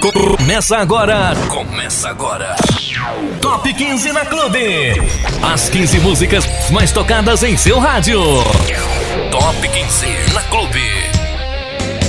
Começa agora. Começa agora. Top 15 na Clube. As 15 músicas mais tocadas em seu rádio. Top 15 na Clube.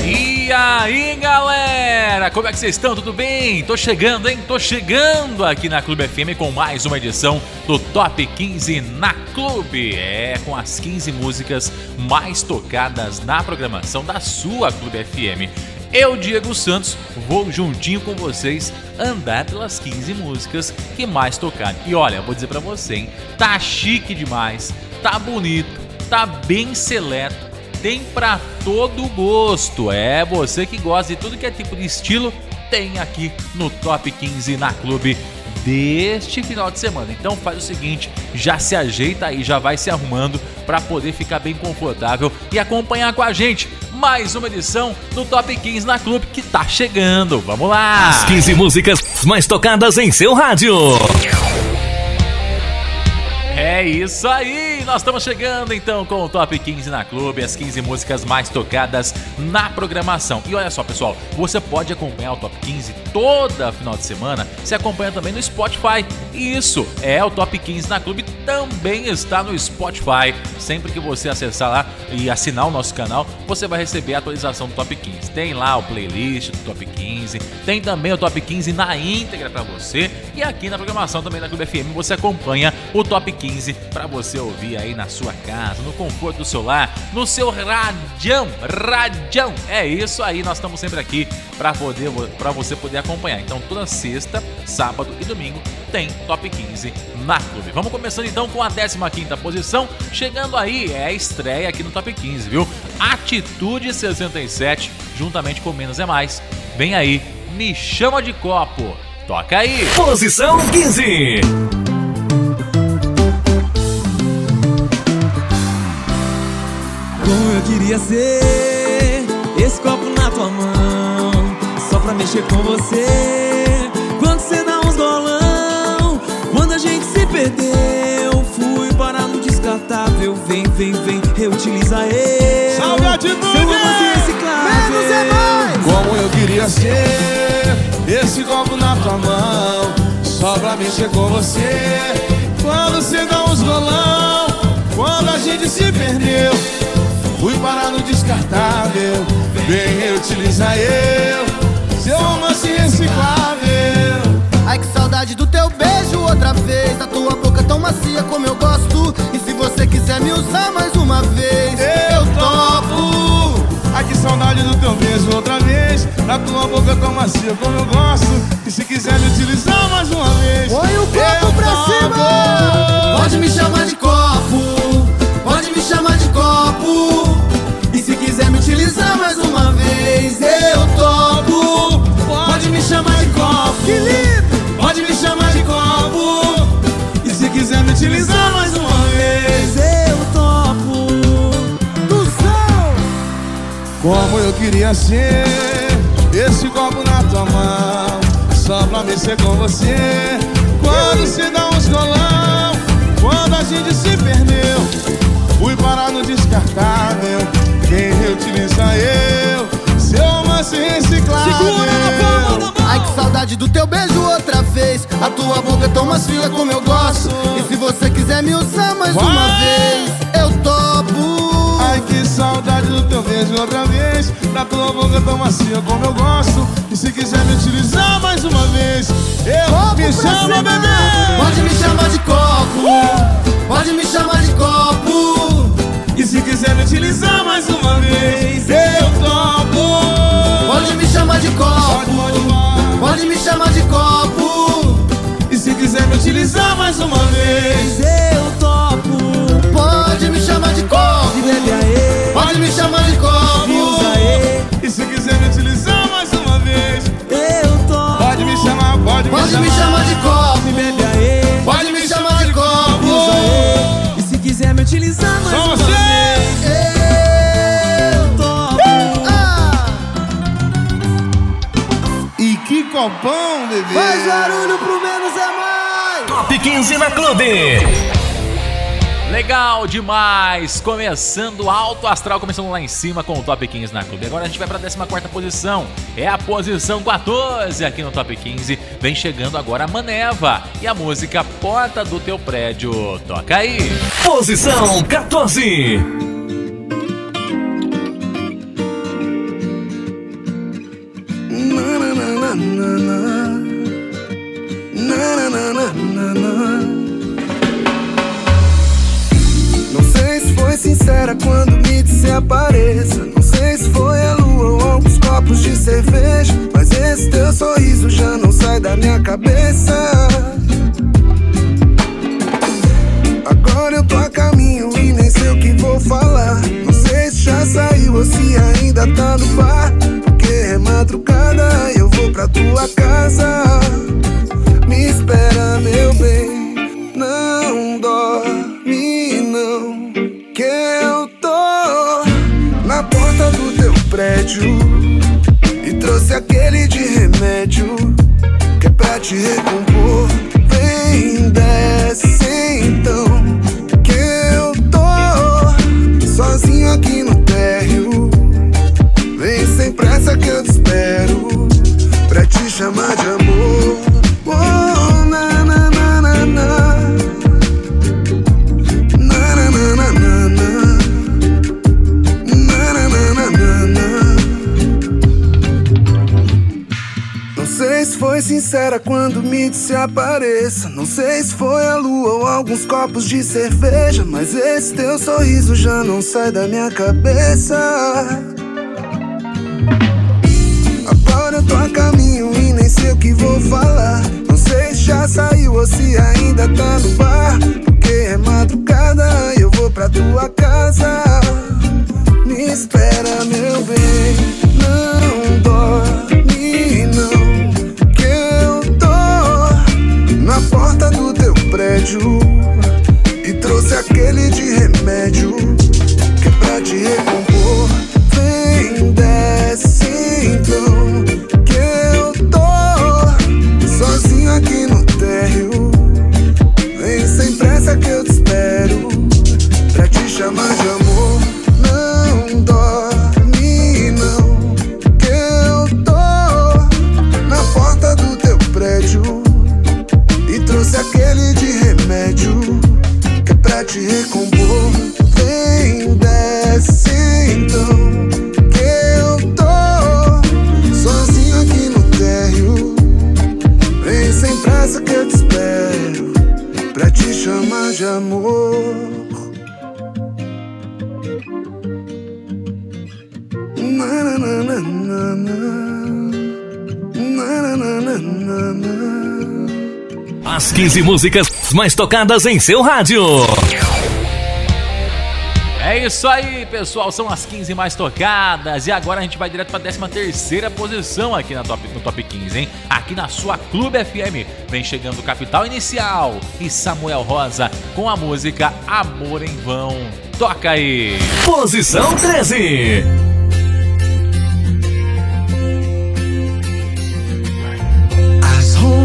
E aí, galera? Como é que vocês estão? Tudo bem? Tô chegando, hein? Tô chegando aqui na Clube FM com mais uma edição do Top 15 na Clube. É, com as 15 músicas mais tocadas na programação da sua Clube FM. Eu, Diego Santos, vou juntinho com vocês andar pelas 15 músicas que mais tocaram. E olha, vou dizer para você, hein? Tá chique demais, tá bonito, tá bem seleto, tem pra todo gosto. É você que gosta de tudo que é tipo de estilo, tem aqui no Top 15 na Clube deste final de semana. Então faz o seguinte, já se ajeita aí, já vai se arrumando para poder ficar bem confortável e acompanhar com a gente mais uma edição do Top 15 na Clube que tá chegando. Vamos lá! As 15 músicas mais tocadas em seu rádio. É isso aí! Nós estamos chegando então com o Top 15 na Clube, as 15 músicas mais tocadas na programação. E olha só, pessoal, você pode acompanhar o Top 15 toda final de semana. Você acompanha também no Spotify. Isso é o Top 15 na Clube, também está no Spotify. Sempre que você acessar lá e assinar o nosso canal, você vai receber a atualização do Top 15. Tem lá o playlist do Top 15, tem também o Top 15 na íntegra para você. E aqui na programação também da Clube FM você acompanha o Top 15 15 para você ouvir aí na sua casa, no conforto do seu lar, no seu radião, radião. É isso aí, nós estamos sempre aqui para poder para você poder acompanhar. Então toda sexta, sábado e domingo tem Top 15 na Clube. Vamos começando então com a 15ª posição, chegando aí é a estreia aqui no Top 15, viu? Atitude 67, juntamente com Menos é Mais. Vem aí, me chama de copo. Toca aí. Posição 15. Queria ser esse copo na tua mão, só pra mexer com você. Quando você dá uns golão, quando a gente se perdeu, fui parar no descartável. Vem, vem, vem, reutiliza eu. Salve atitude! Seu romance reciclável. Menos é mais! Como eu queria ser esse copo na tua mão, só pra mexer com você. Quando você dá uns golão, quando a gente se perdeu. Fui parar no descartável Vem reutilizar eu. Seu romance reciclável. Ai que saudade do teu beijo outra vez. A tua boca tão macia como eu gosto. E se você quiser me usar mais uma vez Eu topo. Ai que saudade do teu beijo outra vez. Da tua boca tão macia como eu gosto. E se quiser me utilizar mais uma vez Põe o copo eu pra topo. cima. Pode me chamar de copo. Pode me chamar de copo Eu topo Pode me chamar de copo. Que lindo! Pode me chamar de copo. E se quiser me utilizar mais uma vez Eu topo do som. Como eu queria ser Esse copo na tua mão Só pra mexer com você. Quando você dá uns golão Quando a gente se perdeu saudade do teu beijo outra vez. A tua boca é tão macia como eu gosto. E se você quiser me usar mais Vai! uma vez Eu topo. Ai que saudade do teu beijo outra vez. Da tua boca tão macia como eu gosto. E se quiser me utilizar mais uma vez Eu Copo me cima. bebê. Pode me chamar de copo. Pode me chamar de copo. E se quiser me utilizar mais uma vez Eu topo. Pode me chamar de copo. Pode, pode Pode me chamar de copo E se quiser me utilizar mais uma vez Eu topo. Pode me chamar de copo. Pode me chamar de copo. E se quiser me utilizar mais uma vez Eu topo. Pode me chamar, pode me Pode chamar me chamar de copo. Pode me chamar de copo. E se quiser me utilizar mais uma vez. Bebê Faz barulho pro menos é mais Top 15 na Clube. Legal demais! Começando alto astral, começando lá em cima com o Top 15 na Clube. Agora a gente vai para a 14 posição. É a posição 14 aqui no Top 15. Vem chegando agora a Maneva e a música Porta do Teu Prédio. Toca aí! Posição 14. Copos de cerveja. Mas esse teu sorriso já não sai da minha cabeça. Agora eu tô a caminho e nem sei o que vou falar. Não sei se já saiu ou se ainda tá no bar. Porque é madrugada e eu vou pra tua casa. Me espera, meu bem. Não dorme, não que eu tô na porta do teu prédio trouxe aquele de remédio que é pra te recompor. Vem, desce então, sincera quando me disse apareça. Não sei se foi a lua ou alguns copos de cerveja. Mas esse teu sorriso já não sai da minha cabeça. Agora eu tô a caminho e nem sei o que vou falar. Não sei se já saiu ou se ainda tá no bar. Porque é madrugada e eu vou pra tua casa. Me espera, meu bem. 住。20 músicas mais tocadas em seu rádio. É isso aí, pessoal. São as 15 mais tocadas. E agora a gente vai direto para a 13 posição aqui na top, no top 15, hein? Aqui na sua Clube FM. Vem chegando Capital Inicial e Samuel Rosa com a música Amor em Vão. Toca aí. Posição 13.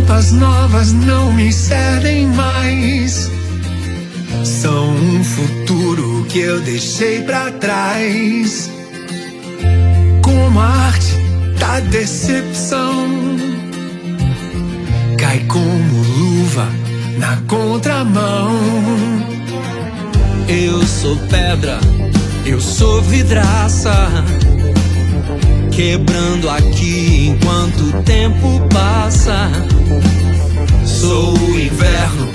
Roupas novas não me servem mais. São um futuro que eu deixei para trás. Como a arte da decepção, cai como luva na contramão. Eu sou pedra, eu sou vidraça quebrando aqui enquanto o tempo passa. Sou o inverno,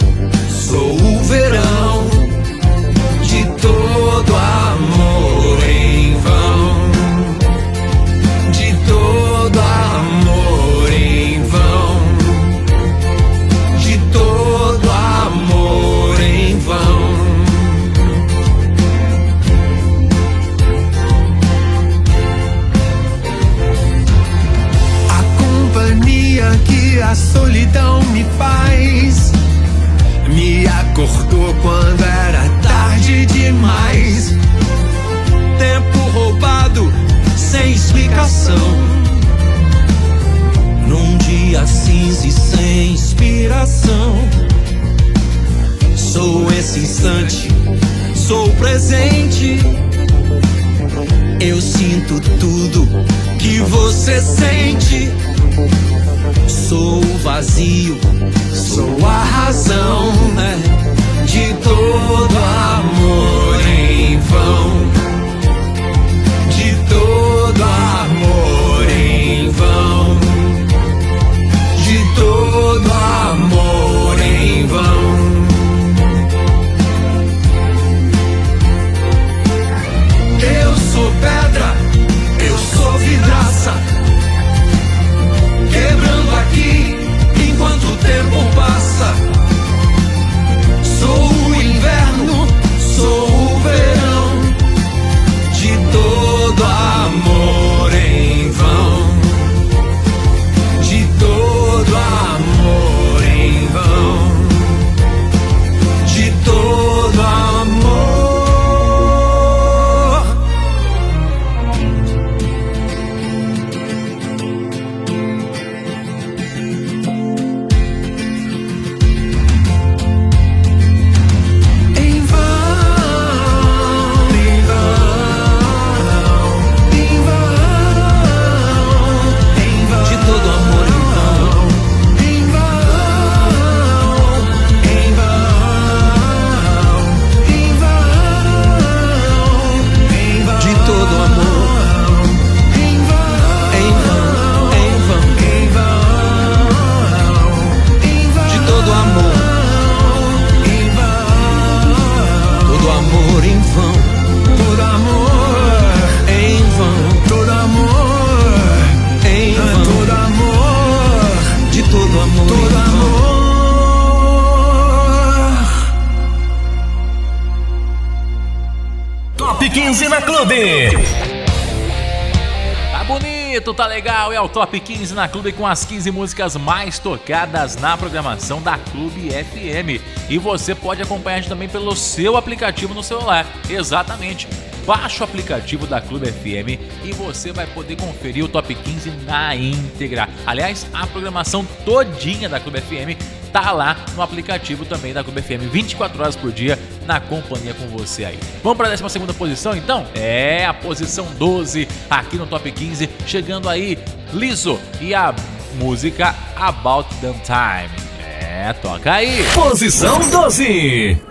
Top 15 na Clube com as 15 músicas mais tocadas na programação da Clube FM. E você pode acompanhar a gente também pelo seu aplicativo no celular. Exatamente. Baixe o aplicativo da Clube FM e você vai poder conferir o Top 15 na íntegra. Aliás, a programação todinha da Clube FM tá lá no aplicativo também da Clube FM, 24 horas por dia na companhia com você aí. Vamos para a 12 posição então? É, a posição 12 aqui no Top 15, chegando aí Liso e a música About Time. É, toca aí. Posição 12.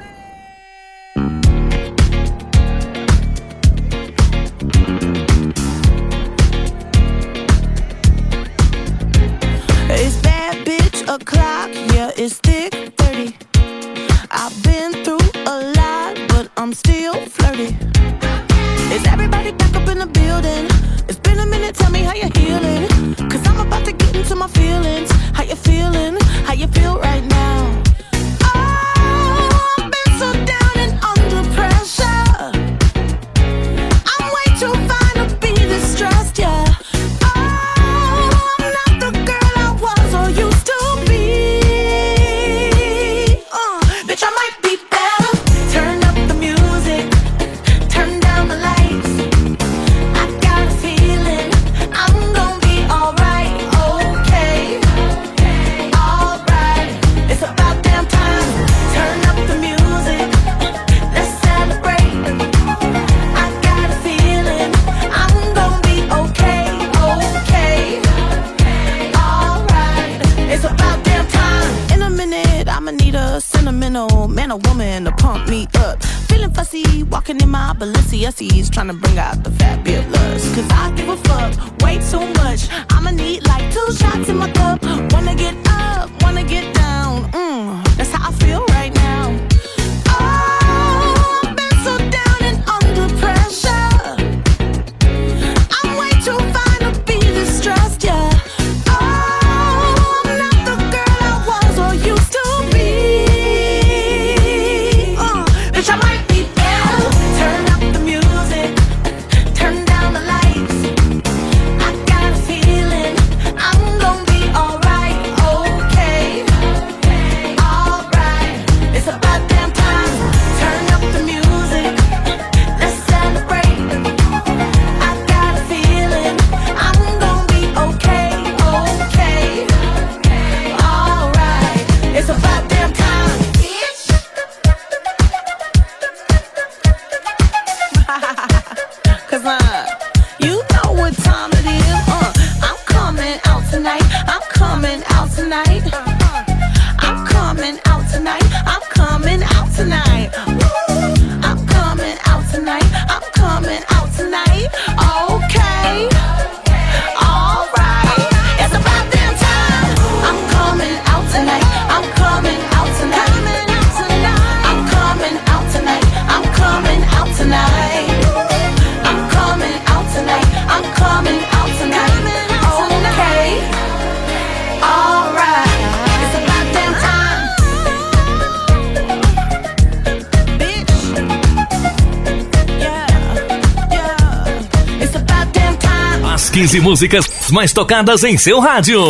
Is that bitch o'clock, yeah, it's this. Músicas mais tocadas em seu rádio.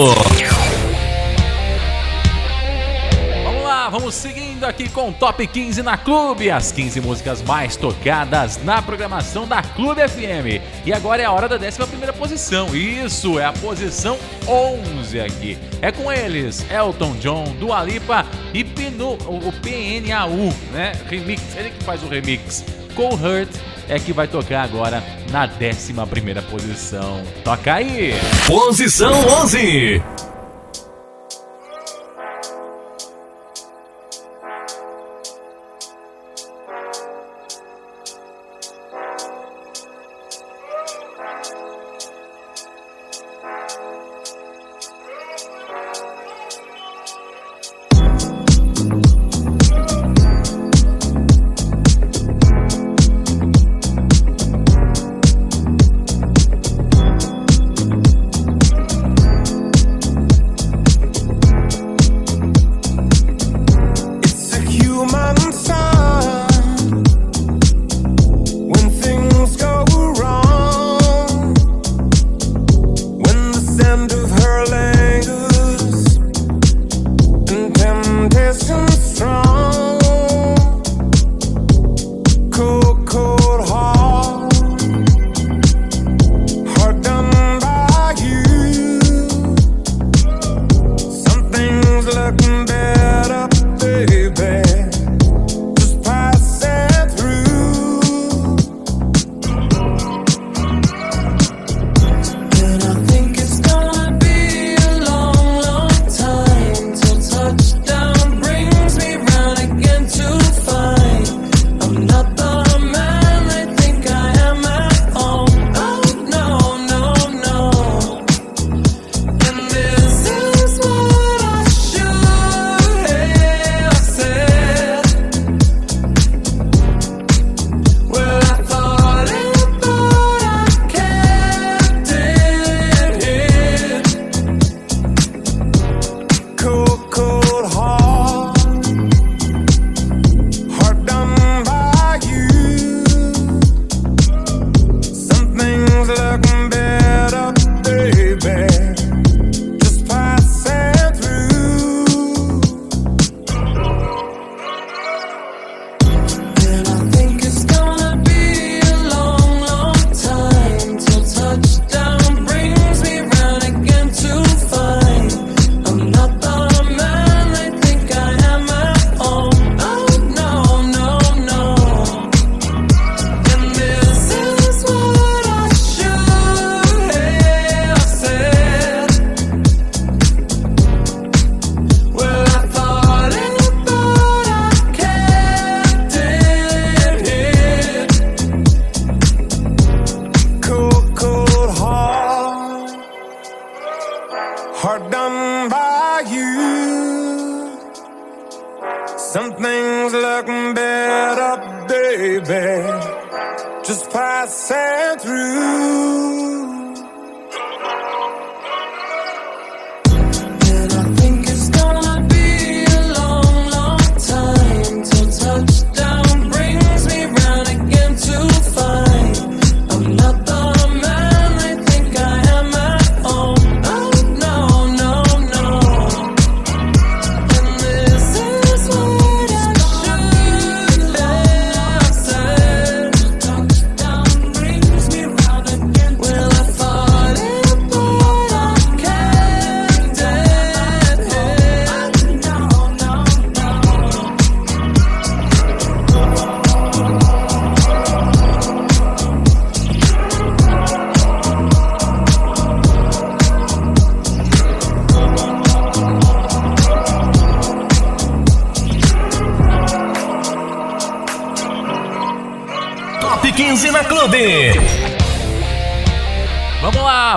Vamos lá, vamos seguindo aqui com o Top 15 na Clube, as 15 músicas mais tocadas na programação da Clube FM. E agora é a hora da 11 posição. Isso, é a posição 11 aqui. É com eles, Elton John, Dua Lipa e o PNAU, né? Remix, ele que faz o remix. Cold Hurt é que vai tocar agora na 11 posição. Toca aí! Posição 11.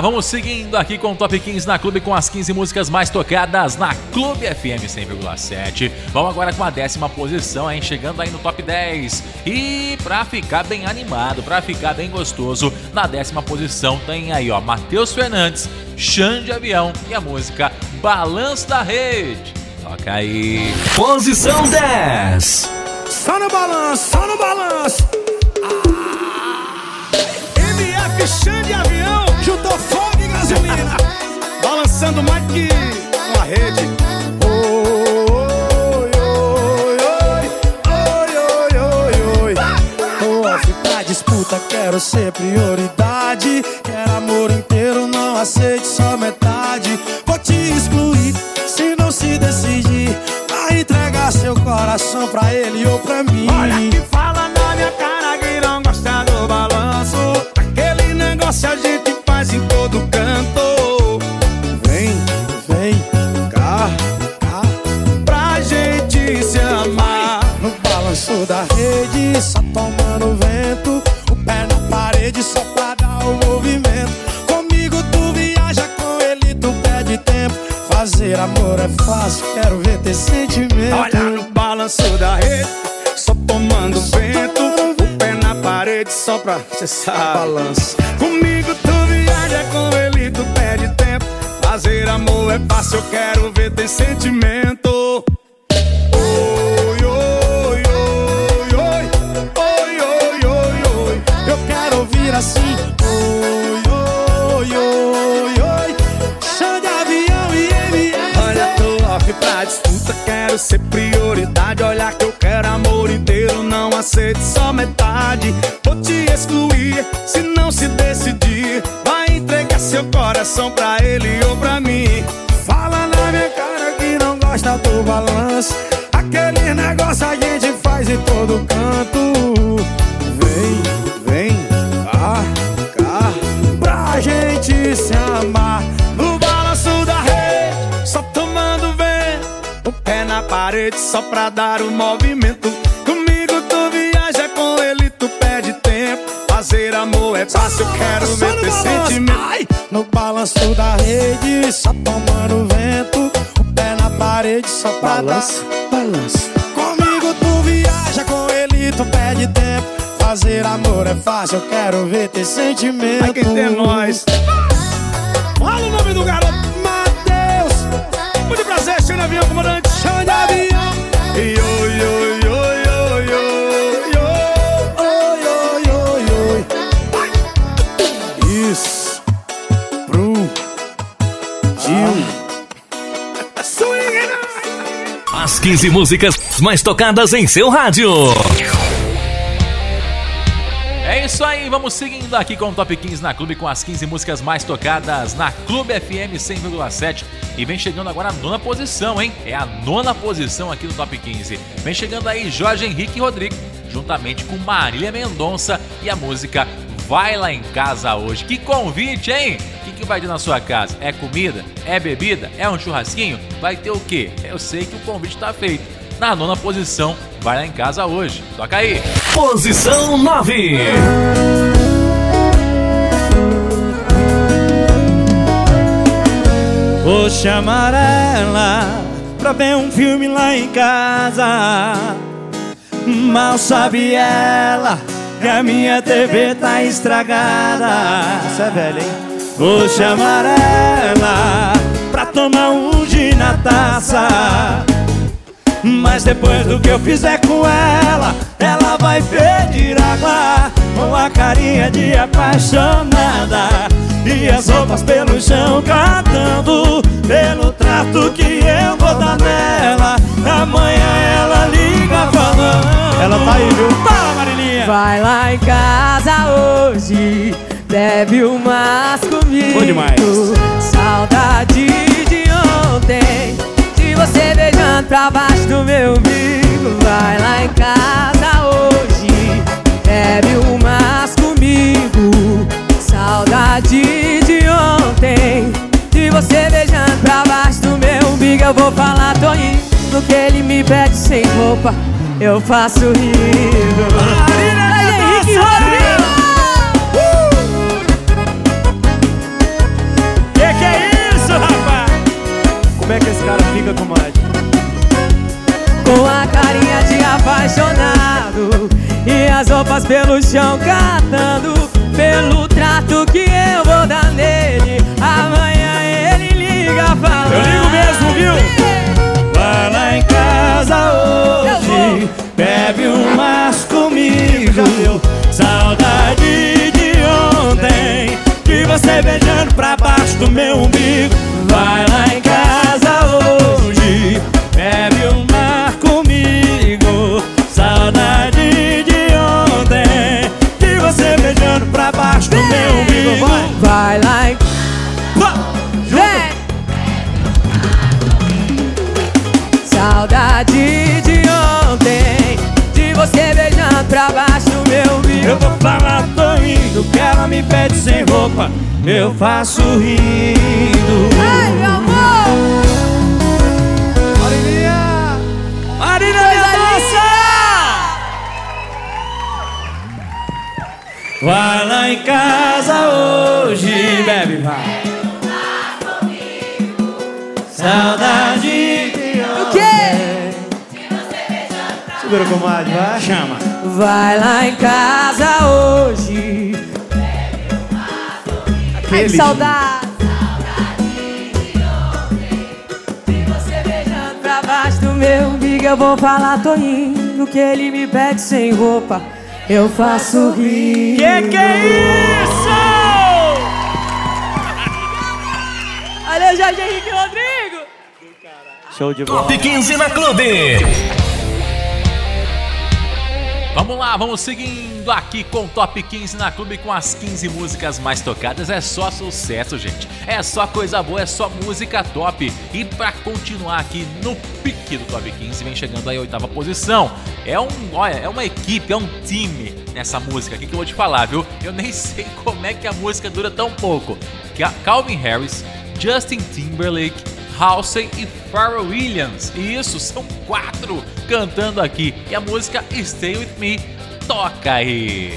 Vamos seguindo aqui com o Top 15 na Clube com as 15 músicas mais tocadas na Clube FM 100,7. Vamos agora com a décima posição, hein? Chegando aí no Top 10. E pra ficar bem animado, pra ficar bem gostoso, na décima posição tem aí, ó, Matheus Fernandes, Xande Avião e a música Balanço da Rede. Toca aí. Posição 10. Só no balanço, só no balanço. Ah. MF Xande Avião juntou fogo gasolina. Balançando mais que uma rede. Oi, oi, oi, oi, oi, oi, oi. Off pra disputa, quero ser prioridade. Quero amor inteiro, não aceite só metade. Vou te excluir se não se decidir. Vai entregar seu coração pra ele ou pra mim. Olha que fala negócio a gente faz em todo canto. Vem, vem cá, cá, pra gente se amar. No balanço da rede, só tomando vento. O pé na parede só pra dar o movimento. Comigo tu viaja, com ele tu perde tempo. Fazer amor é fácil, quero ver ter sentimento. Olha no balanço da rede, na parede só pra sabe. Balança. Comigo tu viaja, com ele tu perde tempo. Fazer amor é fácil, eu quero ver ter sentimento. Oi, oi, oi, oi, oi, oi, oi, oi. Eu quero ouvir assim. Oi, oi, oi, oi. Chão de avião e MM. Olha, tô off pra disputa, quero ser prioridade. Olha que eu quero amor inteiro, não aceito só metade. Vou te excluir se não se decidir. Vai entregar seu coração pra ele ou pra mim. Fala na minha cara que não gosta do balanço. Aquele negócio a gente faz em todo canto. Vem, vem, cá, cá, pra gente se amar. No balanço da rede, só tomando vento. O pé na parede só pra dar o movimento. Rede, só tomando vento. O pé na parede só pra Balança, dar. Balança. Comigo tu viaja, com ele tu perde tempo. Fazer amor é fácil, eu quero ver ter sentimento. Quem tem nós. Fala o nome do garoto, Matheus. Muito prazer, de avião, comandante. 15 músicas mais tocadas em seu rádio. É isso aí, vamos seguindo aqui com o Top 15 na Clube com as 15 músicas mais tocadas na Clube FM 100,7 e vem chegando agora a nona posição, hein? É a nona posição aqui no Top 15. Vem chegando aí Jorge Henrique Rodrigo, juntamente com Marília Mendonça e a música Vai Lá em Casa Hoje. Que convite, hein? O que, que vai ter na sua casa? É comida? É bebida? É um churrasquinho? Vai ter o quê? Eu sei que o convite tá feito. Na nona posição, vai lá em casa hoje. Toca aí! Posição 9. Vou chamar ela pra ver um filme lá em casa. Mal sabe ela que a minha TV tá estragada. Isso é velho, hein? Vou chamar ela pra tomar um gin na taça. Mas depois do que eu fizer com ela, ela vai pedir água com a carinha de apaixonada. E as roupas pelo chão catando Pelo trato que eu vou dar nela Amanhã ela liga falando Ela tá aí, viu? Fala, Marilinha! Vai lá em casa hoje, bebe umas comigo. Bom demais. Saudade de ontem, de você beijando pra baixo do meu umbigo. Vai lá em casa hoje, bebe umas comigo. Saudade de ontem, de você beijando pra baixo do meu umbigo. Eu vou falar, tô indo, que ele me pede sem roupa. Eu faço rindo. Jorge Henrique Rodrigo! Que que é isso, rapaz? Como é que esse cara fica, comadre? Com a carinha de apaixonado E as roupas pelo chão catando Pelo trato que eu vou dar nele Amanhã ele liga falando Eu ligo mesmo, viu? Vai lá em casa hoje, bebe umas comigo. Saudade de ontem, de você beijando pra baixo do saudade que ela me pede sem roupa Eu faço rindo Ai, meu amor! Marilinha! Marilinha, minha moça! Vai lá em casa hoje, bebe, vai. Saudade de O quê? Segura com comadre, vai, chama Vai lá em casa hoje Ai, que saudade. Você beijando pra baixo do meu umbigo Eu vou falar, tô indo Que ele me pede sem roupa Eu faço rir. Que que é isso? Valeu, Jorge Henrique Rodrigo. Show de bola. Top 15 na Clube. Vamos lá, vamos seguindo aqui com o Top 15 na Clube com as 15 músicas mais tocadas. É só sucesso, gente. É só coisa boa, é só música top. E pra continuar aqui no pique do Top 15, vem chegando aí a oitava posição. É um, olha, é uma equipe, é um time nessa música aqui que eu vou te falar, viu? Eu nem sei como é que a música dura tão pouco. Calvin Harris, Justin Timberlake, Halsey e Pharrell Williams. E isso, são quatro cantando aqui. E a música Stay With Me toca aí.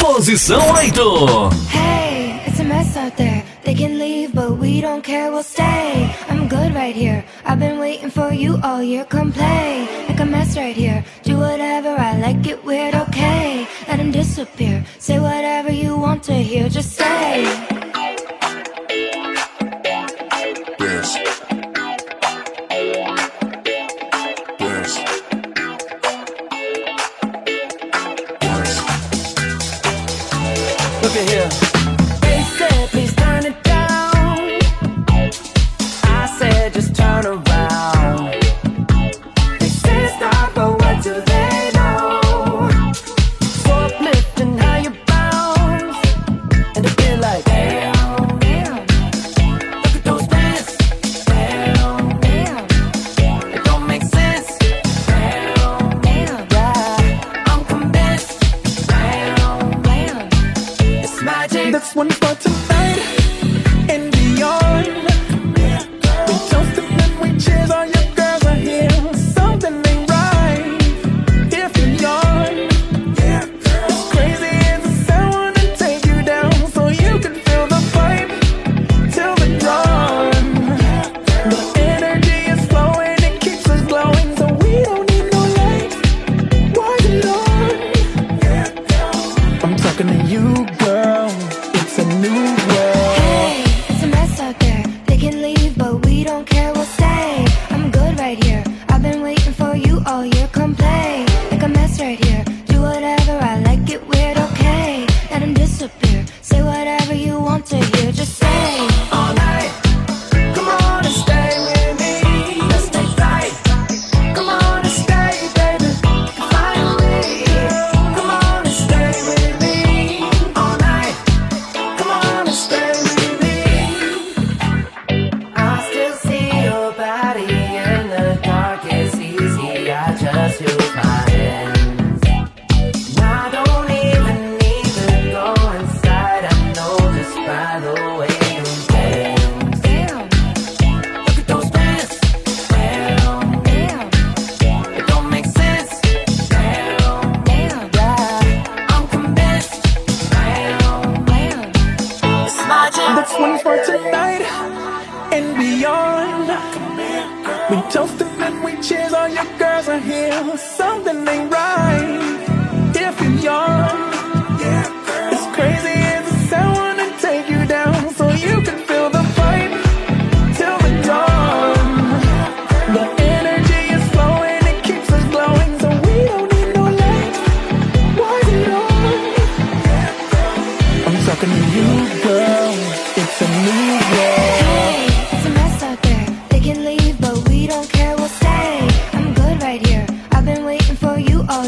Posição 8. Hey, it's a mess out there. They can leave, but we don't care, we'll stay. I'm good right here. I've been waiting for you all year. Come play, make a mess right here. Do whatever I like, it weird, okay. Let him disappear. Say whatever you want to hear, just say.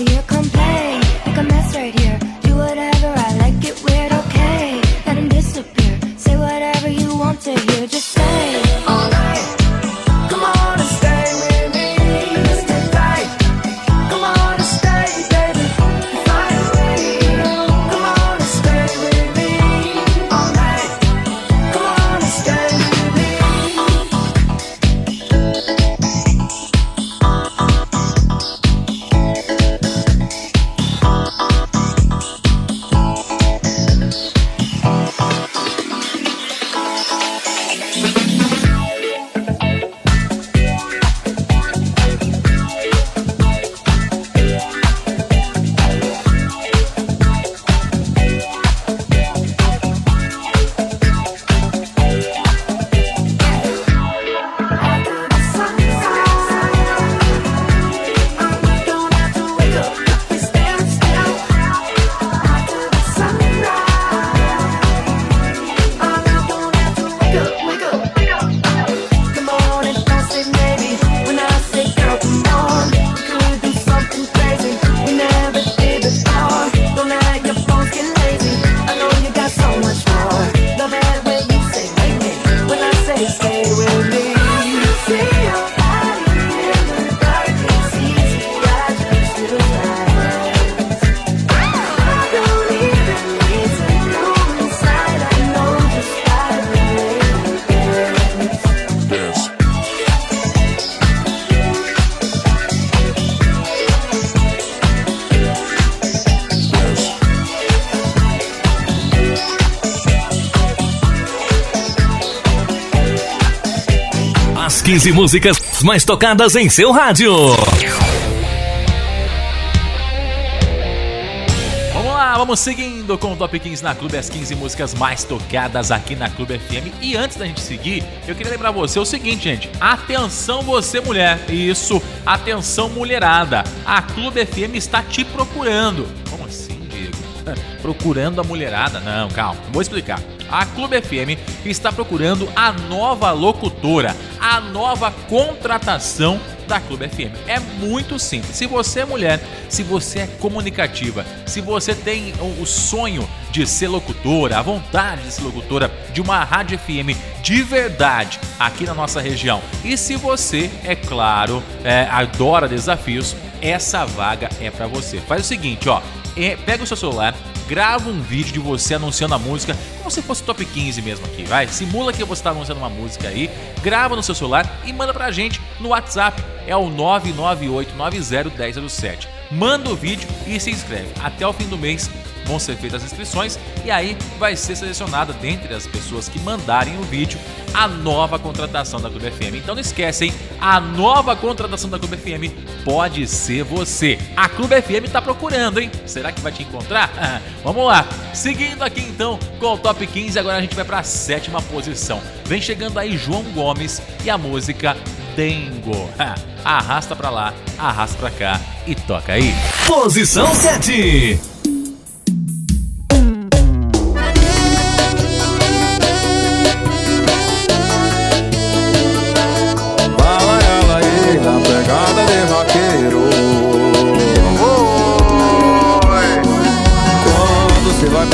You 15 músicas mais tocadas em seu rádio. Vamos lá, vamos seguindo com o Top 15 na Clube, as 15 músicas mais tocadas aqui na Clube FM. E antes da gente seguir, eu queria lembrar você o seguinte, gente. Atenção você mulher, isso, atenção mulherada. A Clube FM está te procurando. Como assim, Diego? Procurando a mulherada? Não, calma, vou explicar. A Clube FM está procurando a nova locutora, a nova contratação da Clube FM. É muito simples. Se você é mulher, se você é comunicativa, se você tem o sonho de ser locutora, a vontade de ser locutora de uma rádio FM de verdade aqui na nossa região, e se você, é claro, é, adora desafios, essa vaga é para você. Faz o seguinte, ó, é, pega o seu celular, grava um vídeo de você anunciando a música, como se fosse top 15 mesmo aqui, vai. Simula que você está anunciando uma música aí, grava no seu celular e manda pra gente no WhatsApp. É o 998901007. Manda o vídeo e se inscreve. Até o fim do mês vão ser feitas as inscrições e aí vai ser selecionada dentre as pessoas que mandarem o vídeo a nova contratação da Clube FM. Então não esquece, hein? A nova contratação da Clube FM pode ser você. A Clube FM tá procurando, hein? Será que vai te encontrar? Vamos lá. Seguindo aqui então com o Top 15, agora a gente vai para a sétima posição. Vem chegando aí João Gomes e a música Dengo. Arrasta pra lá, arrasta pra cá e toca aí. Posição 7.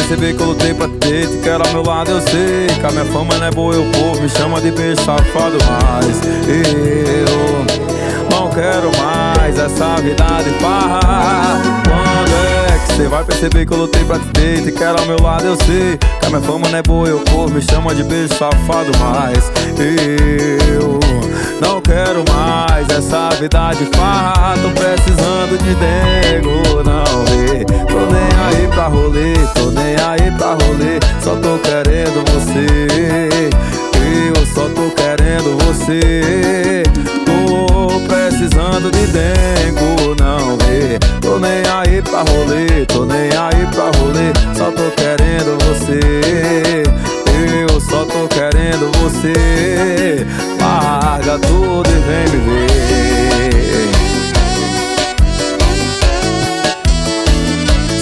Perceber que eu lutei pra ter, te quero ao meu lado, eu sei. Que a minha fama não é boa, o povo me chama de beijo safado, mas eu não quero mais essa vida de farra. Quando é que você vai perceber que eu lutei pra te ter, te quero ao meu lado, eu sei. Que a minha fama não é boa, o povo me chama de beijo safado, mas eu não quero mais essa vida de farra Tô precisando de dengo, não vê Tô nem aí pra rolê, tô nem aí pra rolê Só tô querendo você. Eu só tô querendo você. Tô precisando de dengo, não vê Tô nem aí pra rolê, tô nem aí pra rolê Só tô querendo você só tô querendo você. Larga tudo e vem me ver.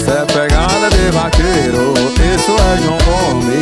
Cê é pegada de vaqueiro Isso é João Gomes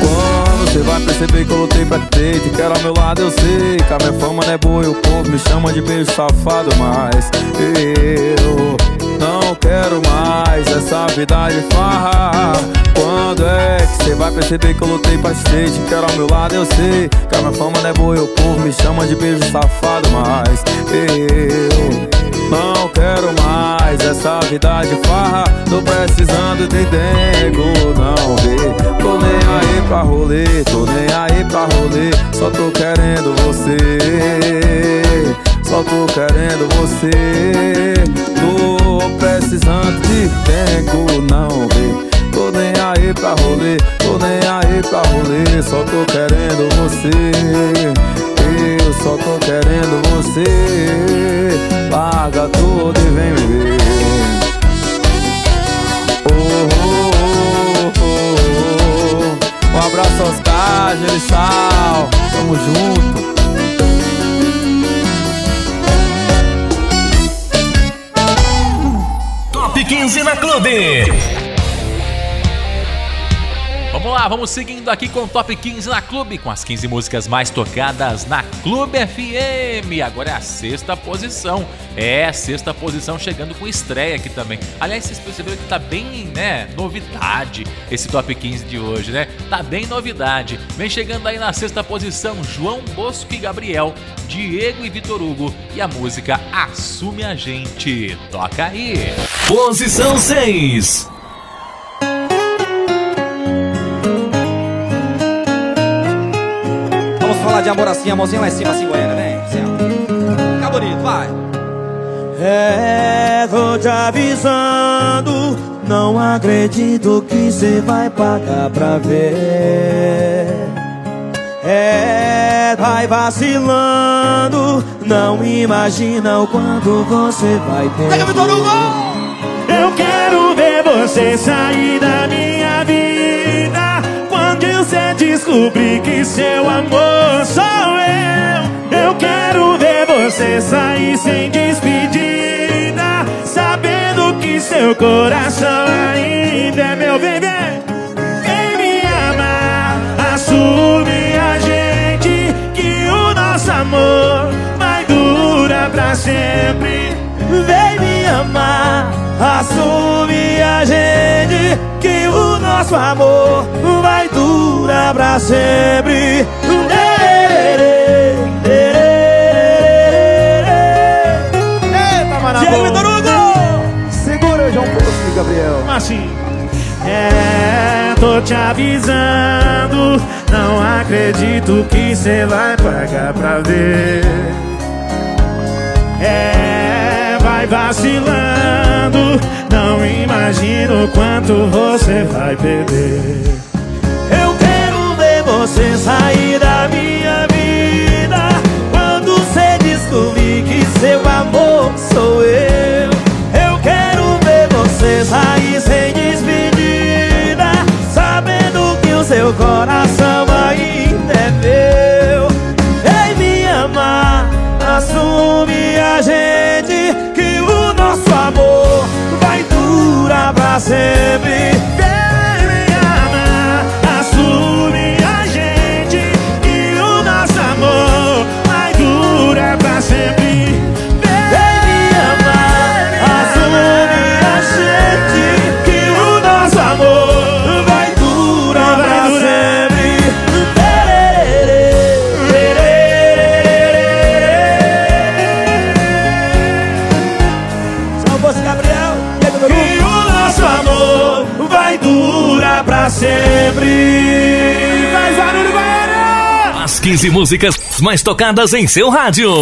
Quando cê vai perceber que eu lutei pra ter Te quero ao meu lado eu sei Que a minha fama não é boa e o povo me chama de beijo safado Mas eu não quero mais essa vida de farra. Quando é que cê vai perceber que eu lutei pra ser Te quero ao meu lado eu sei Que a minha fama não é boa e o povo me chama de beijo safado Mas eu não quero mais essa vida de farra. Tô precisando de dengo, não vê. Tô nem aí pra rolê, tô nem aí pra rolê. Só tô querendo você Só tô querendo você. Tô precisando de dengo, não vê Tô nem aí pra rolê, tô nem aí pra rolê. Só tô querendo você. Eu só tô querendo você. Larga tudo e vem me ver. Oh, oh, oh. Um abraço aos Cássio, Sal Tamo junto Top 15 na Clube. Vamos lá, vamos seguindo aqui com o Top 15 na Clube, com as 15 músicas mais tocadas na Clube FM. Agora é a sexta posição. É, a sexta posição chegando com estreia aqui também. Aliás, vocês perceberam que tá bem, né, novidade esse Top 15 de hoje, né? Tá bem novidade. Vem chegando aí na sexta posição João Bosco e Gabriel, Diego e Vitor Hugo e a música Assume a Gente. Toca aí. Posição 6. Falar de amor assim, amorzinho lá em cima, assim, Goiânia, vem. Assim, ó. Fica bonito, vai. É, tô te avisando. Não acredito que cê vai pagar pra ver. É, vai vacilando, não imagina o quanto você vai ter. Eu quero ver você sair da minha você descobrir que seu amor sou eu. Eu quero ver você sair sem despedida, sabendo que seu coração ainda é meu bebê. Vem me amar, assume a gente que o nosso amor vai durar pra sempre. Vem amar, assume a gente que o nosso amor vai durar pra sempre. Eita, Diego Vitor Hugo! Segura, João Bosco, Gabriel. Como assim? É, tô te avisando. Não acredito que cê vai pagar pra ver. É, vacilando. Não imagino quanto você vai perder. Eu quero ver você sair da minha vida quando cê descobrir que seu amor sou eu. Eu quero ver você sair sem despedida, sabendo que o seu coração ainda é meu. Vem me amar, assume a gente amor vai durar pra sempre. Nosso amor vai durar pra sempre. Faz barulho, Goiânia! As 15 músicas mais tocadas em seu rádio.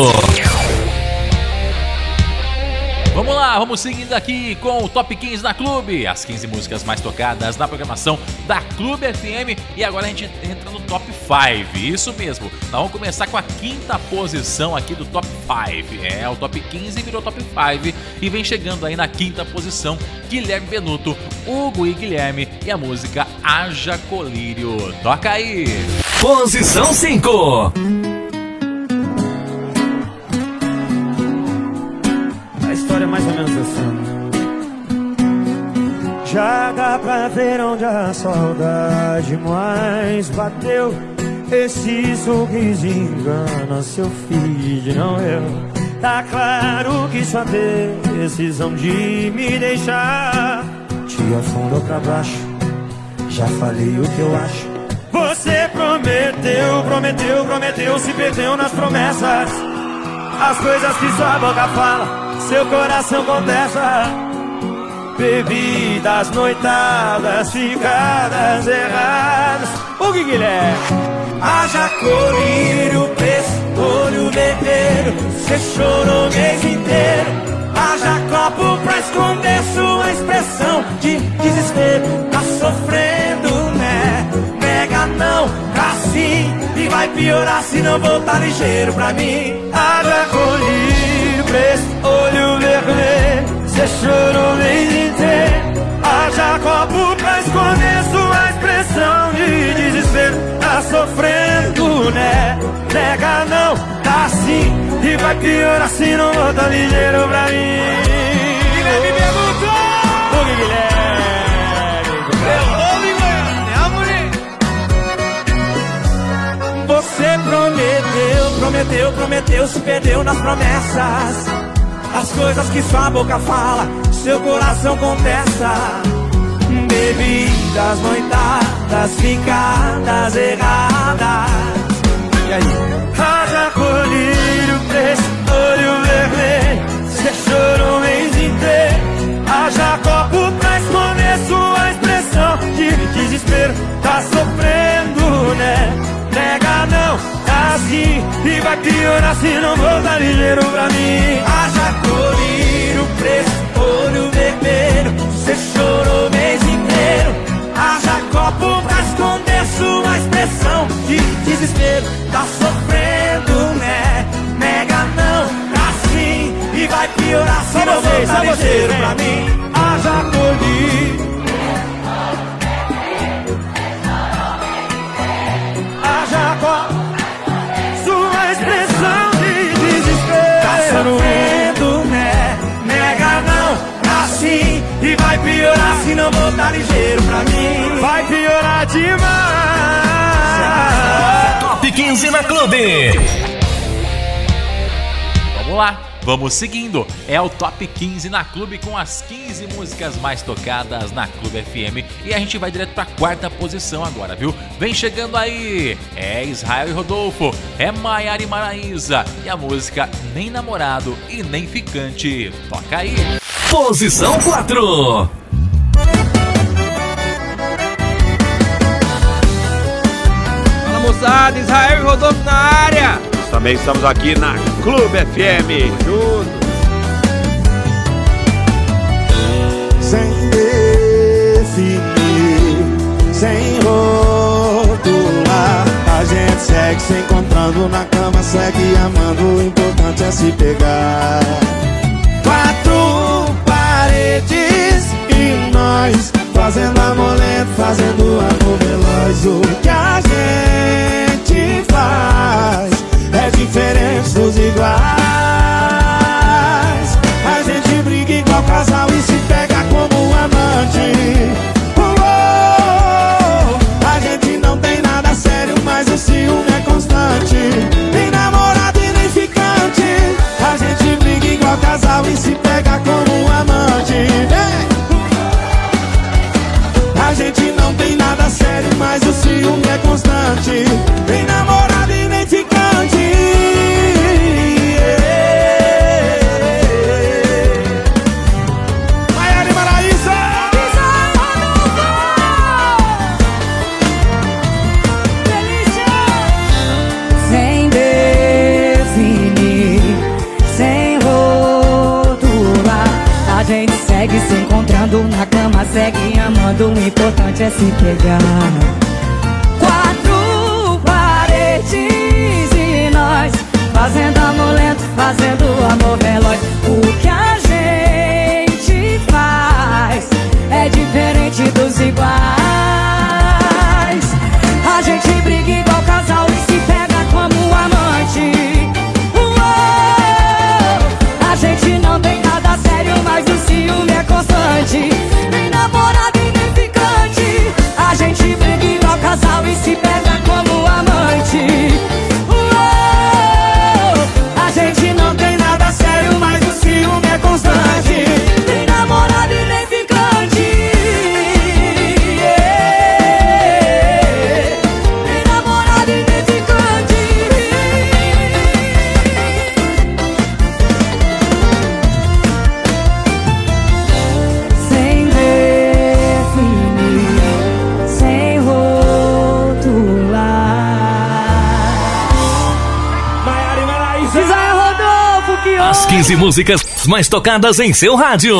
Vamos lá, vamos seguindo aqui com o Top 15 da Clube. As 15 músicas mais tocadas na programação da Clube FM. E agora a gente entra no Top 5. Isso mesmo. Nós vamos começar com a quinta posição aqui do Top 5. É, o Top 15 virou Top 5. E vem chegando aí na quinta posição Guilherme Benuto, Hugo e Guilherme. E a música Haja Colírio. Toca aí. Posição 5. A história é mais ou menos assim. Já dá pra ver onde a saudade mais bateu. Esse sorriso engana seu filho, não eu. Tá claro que sua decisão de me deixar te afundou pra baixo. Já falei o que eu acho. Você prometeu, prometeu, prometeu, se perdeu nas promessas. As coisas que sua boca fala, seu coração contesta. Bebidas, noitadas, ficadas erradas. O Guilherme? Haja colírio, preço, olho vermelho. Cê chorou o mês inteiro. Haja copo pra esconder sua expressão de desespero. Tá sofrendo, né? Nega não, tá sim. E vai piorar se não voltar ligeiro pra mim. Haja colírio, preço, olho vermelho. Cê chorou o mês inteiro. Haja copo pra esconder sua vai piorar se não volta ligeiro pra mim. Guilherme perguntou! O Guilherme. Você prometeu, prometeu, prometeu, se perdeu nas promessas. As coisas que sua boca fala, seu coração contesta. Bebidas, noitadas, ficadas erradas. E aí? Haja colírio, preço, olho vermelho. Cê chorou o mês inteiro. Haja copo pra esconder sua expressão de desespero. Tá sofrendo, né? Nega não, tá assim. E vai piorar se não voltar ligeiro pra mim. Haja colírio, preço, olho vermelho. Cê chorou o mês inteiro. Copo pra esconder sua expressão de desespero, tá sofrendo, né? Nega não, assim, e vai piorar se não você, voltar só ligeiro pra mim. Haja colhi. Se não voltar ligeiro pra mim Vai piorar demais Top 15 na Clube. Vamos lá, vamos seguindo. É o Top 15 na Clube com as 15 músicas mais tocadas na Clube FM. E a gente vai direto pra quarta posição agora, viu? Vem chegando aí. É Israel e Rodolfo, é Maiara e Maraísa. E a música Nem Namorado e Nem Ficante. Toca aí. Posição 4. Fala moçada, Israel e Rodolfo na área. Também estamos aqui na Clube FM. Junto. sem definir, sem rotular. A gente segue se encontrando na cama, segue amando. O importante é se pegar. Quatro nós fazendo amor lento, fazendo amor veloz. O que a gente faz é diferente dos iguais. A gente briga igual casal e se pega como amante. Constante. Nem namorado e nem ficante. Maiara e Maraísa! Sem definir, sem rotular A gente segue se encontrando na cama, segue amando O importante é se pegar Fazendo amor lento, fazendo amor veloz músicas mais tocadas em seu rádio.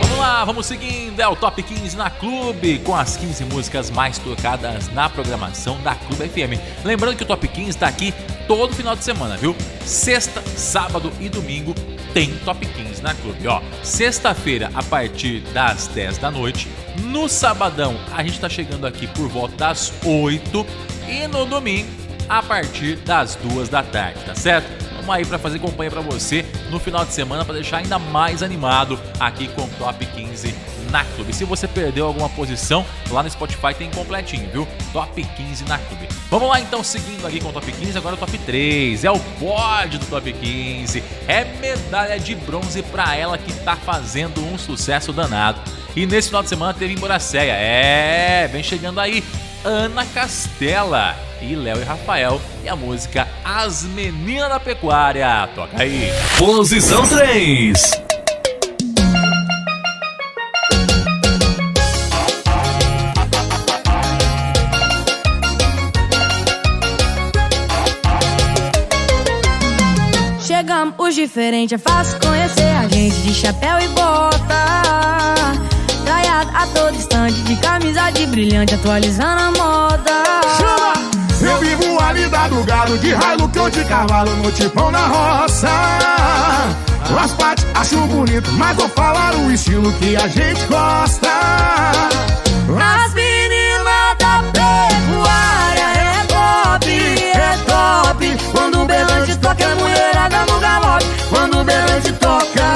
Vamos lá, vamos seguindo. É o Top 15 na Clube, com as 15 músicas mais tocadas na programação da Clube FM. Lembrando que o Top 15 está aqui todo final de semana, viu? Sexta, sábado e domingo tem Top 15 na Clube. Ó, sexta-feira a partir das 10 da noite. No sabadão a gente tá chegando aqui por volta das 8 e no domingo a partir das 2 da tarde, tá certo? Vamos aí para fazer companhia para você no final de semana para deixar ainda mais animado aqui com o Top 15 na Clube. Se você perdeu alguma posição, lá no Spotify tem completinho, viu? Top 15 na Clube. Vamos lá então, seguindo aqui com o Top 15, agora o Top 3. É o pódio do Top 15. É medalha de bronze para ela que tá fazendo um sucesso danado. E nesse final de semana teve em Boracéia. É, vem chegando aí Ana Castela e Léo e Rafael e a música As Meninas da Pecuária. Toca aí. Posição 3. Chegamos os diferentes, é fácil conhecer a gente de chapéu e bota. Camisa de brilhante, atualizando a moda. Eu vivo ali da do gado de raio que eu de cavalo no tipão na roça. As partes acho bonito, mas vou falar o estilo que a gente gosta. As meninas da pecuária é top, é top. Quando o berrante toca, é mulherada no galope. Quando o berrante toca,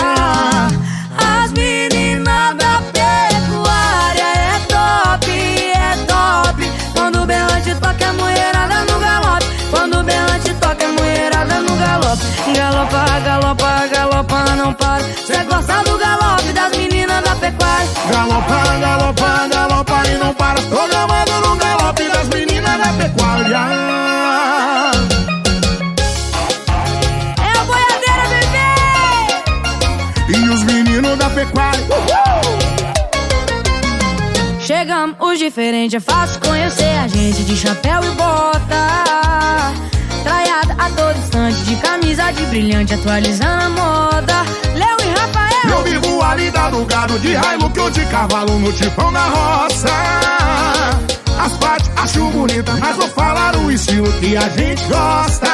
toca, é mulherada no galope. Quando o berrante toca, é mulherada no galope. Galopa, galopa, galopa, não para. Cê gosta do galope das meninas da pecuária. Galopa, galopa, galopa e não para. Tô gravando no galope das meninas da pecuária. É a! E os meninos da pecuária. Chegamos, os diferentes, é fácil conhecer a gente de chapéu e bota. Traiada a todo instante, de camisa de brilhante, atualizando a moda. Leo e Rafael. Eu vivo ali da do gado de raio que eu de cavalo no tipão na roça. As partes acho bonita, mas vou falar o estilo que a gente gosta.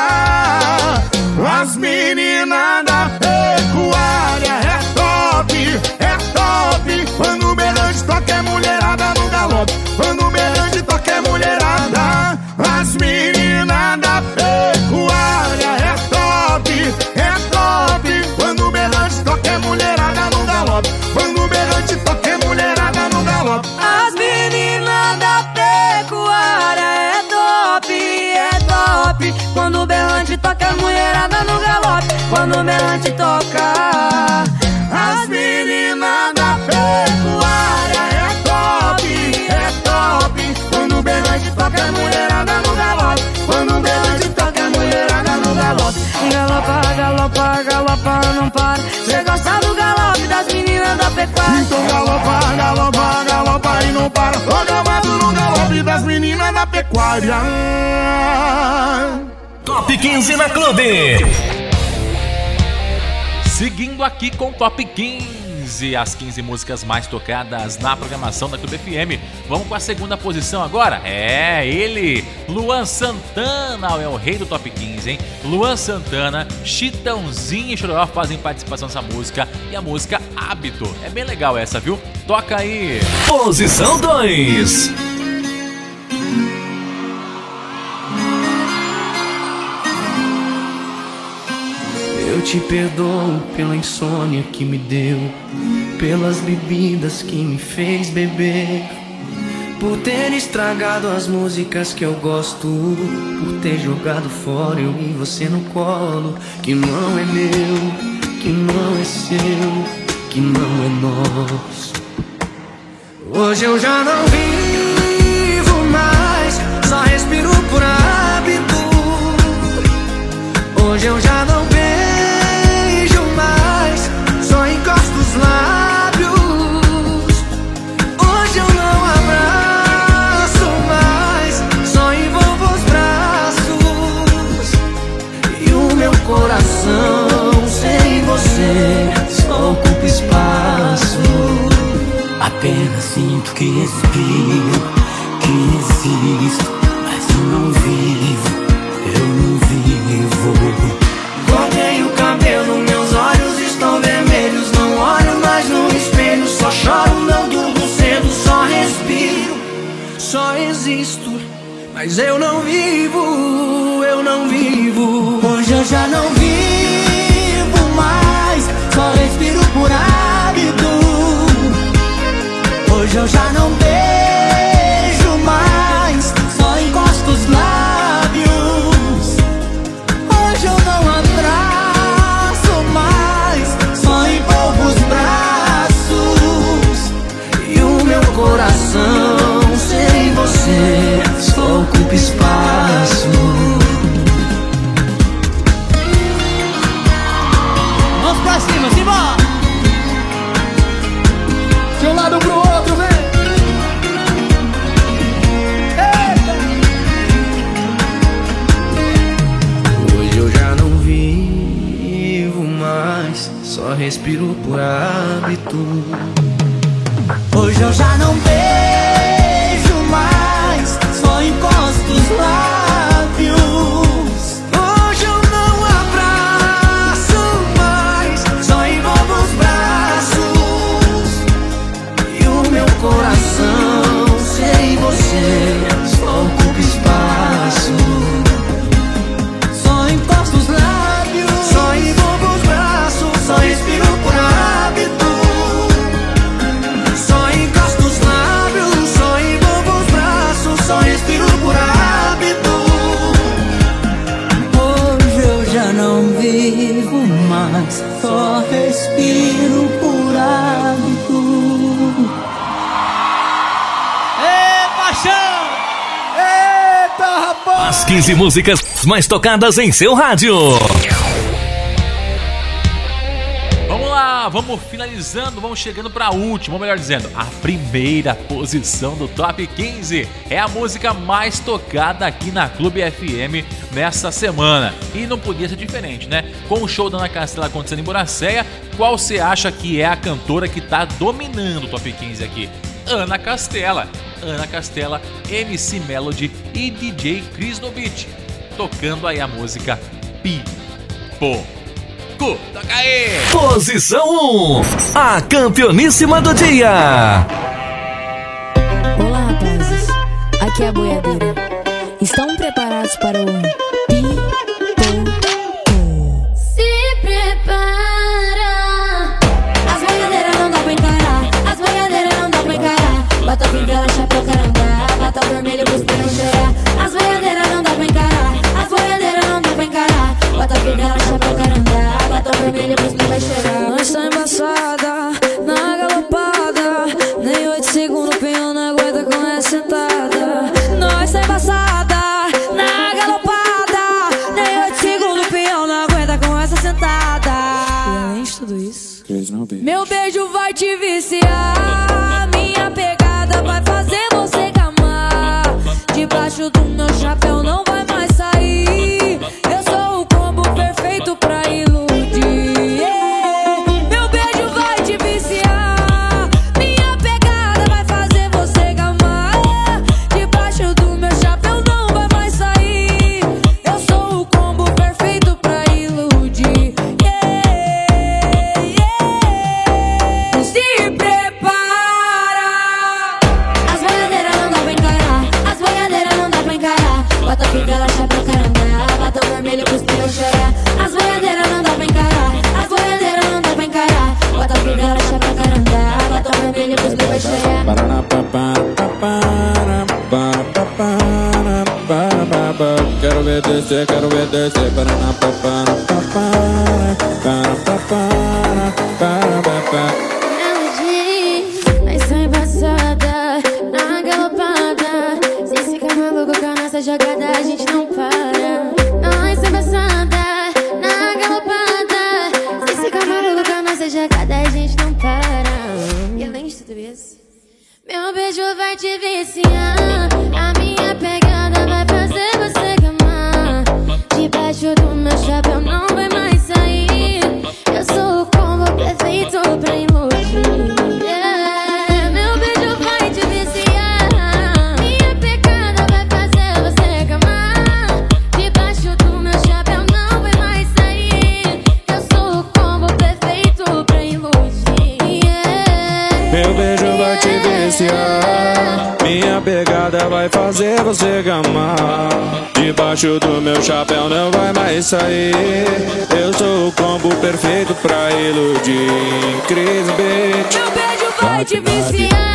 As meninas da pecuária é top, é top. Quando o berrante toca é mulherada no galope. Quando o berrante toca é mulherada. As meninas da pecuária é top, é top. Quando o berrante toca é mulherada no galope. Quando o berrante toca é mulherada no galope. As meninas da pecuária é top, é top. Quando o berrante toca, a mulherada no galope. Quando o berrante toca, galopa, galopa, não para. Cê gosta do galope das meninas da pecuária. Então galopa, galopa, galopa e não para. Tô gravado no galope das meninas da pecuária. Top 15 na Clube. Seguindo aqui com o Top 15, as 15 músicas mais tocadas na programação da Clube FM. Vamos com a segunda posição agora? É ele, Luan Santana, é o rei do Top 15, hein? Luan Santana, Chitãozinho e Chororó fazem participação nessa música e a música Hábito. É bem legal essa, viu? Toca aí! Posição 2. Eu te perdoo pela insônia que me deu, pelas bebidas que me fez beber, por ter estragado as músicas que eu gosto, por ter jogado fora eu e você no colo, que não é meu, que não é seu, que não é nosso. Hoje eu já não vivo mais, só respiro por hábito. Hoje eu já não que respiro, que existo, mas eu não vivo, eu não vivo. Cortei o cabelo, meus olhos estão vermelhos, não olho mais no espelho, só choro, não durmo cedo, só respiro, só existo, mas eu não vivo, eu não vivo. Hoje eu já não vivo mais, só respiro por hábito. Hoje eu já não beijo respiro por hábito. Hoje eu já não beijo mais, só encostos lá. 15 músicas mais tocadas em seu rádio. Vamos lá, vamos finalizando, vamos chegando para a última, ou melhor dizendo, a primeira posição do Top 15. É a música mais tocada aqui na Clube FM nessa semana. E não podia ser diferente, né? Com o show da Ana Castela acontecendo em Boracéia, qual você acha que é a cantora que tá dominando o Top 15 aqui? Ana Castela. Ana Castela, MC Melody e DJ Chris no Beat. Tocando aí a música Pipo. Toca aí! Posição 1. A campeoníssima do dia. Olá, rapazes. Aqui é a boiadeira. Estão preparados para o Se beijo vai te viciar. A minha pegada vai fazer você gamar. Debaixo do meu chapéu não Eu sou o combo perfeito pra iludir. Cris. Meu beijo vai te viciar.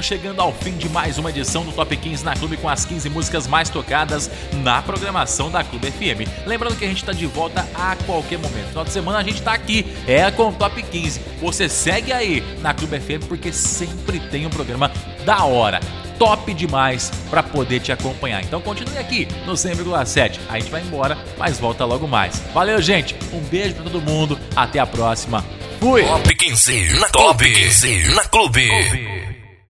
Estamos chegando ao fim de mais uma edição do Top 15 na Clube com as 15 músicas mais tocadas na programação da Clube FM. Lembrando que a gente está de volta a qualquer momento. Final de semana a gente está aqui, é com o Top 15. Você segue aí na Clube FM porque sempre tem um programa da hora. Top demais para poder te acompanhar. Então continue aqui no 100,7. A gente vai embora, mas volta logo mais. Valeu, gente. Um beijo para todo mundo. Até a próxima. Fui. Top 15 na Clube. Top 15 na Clube.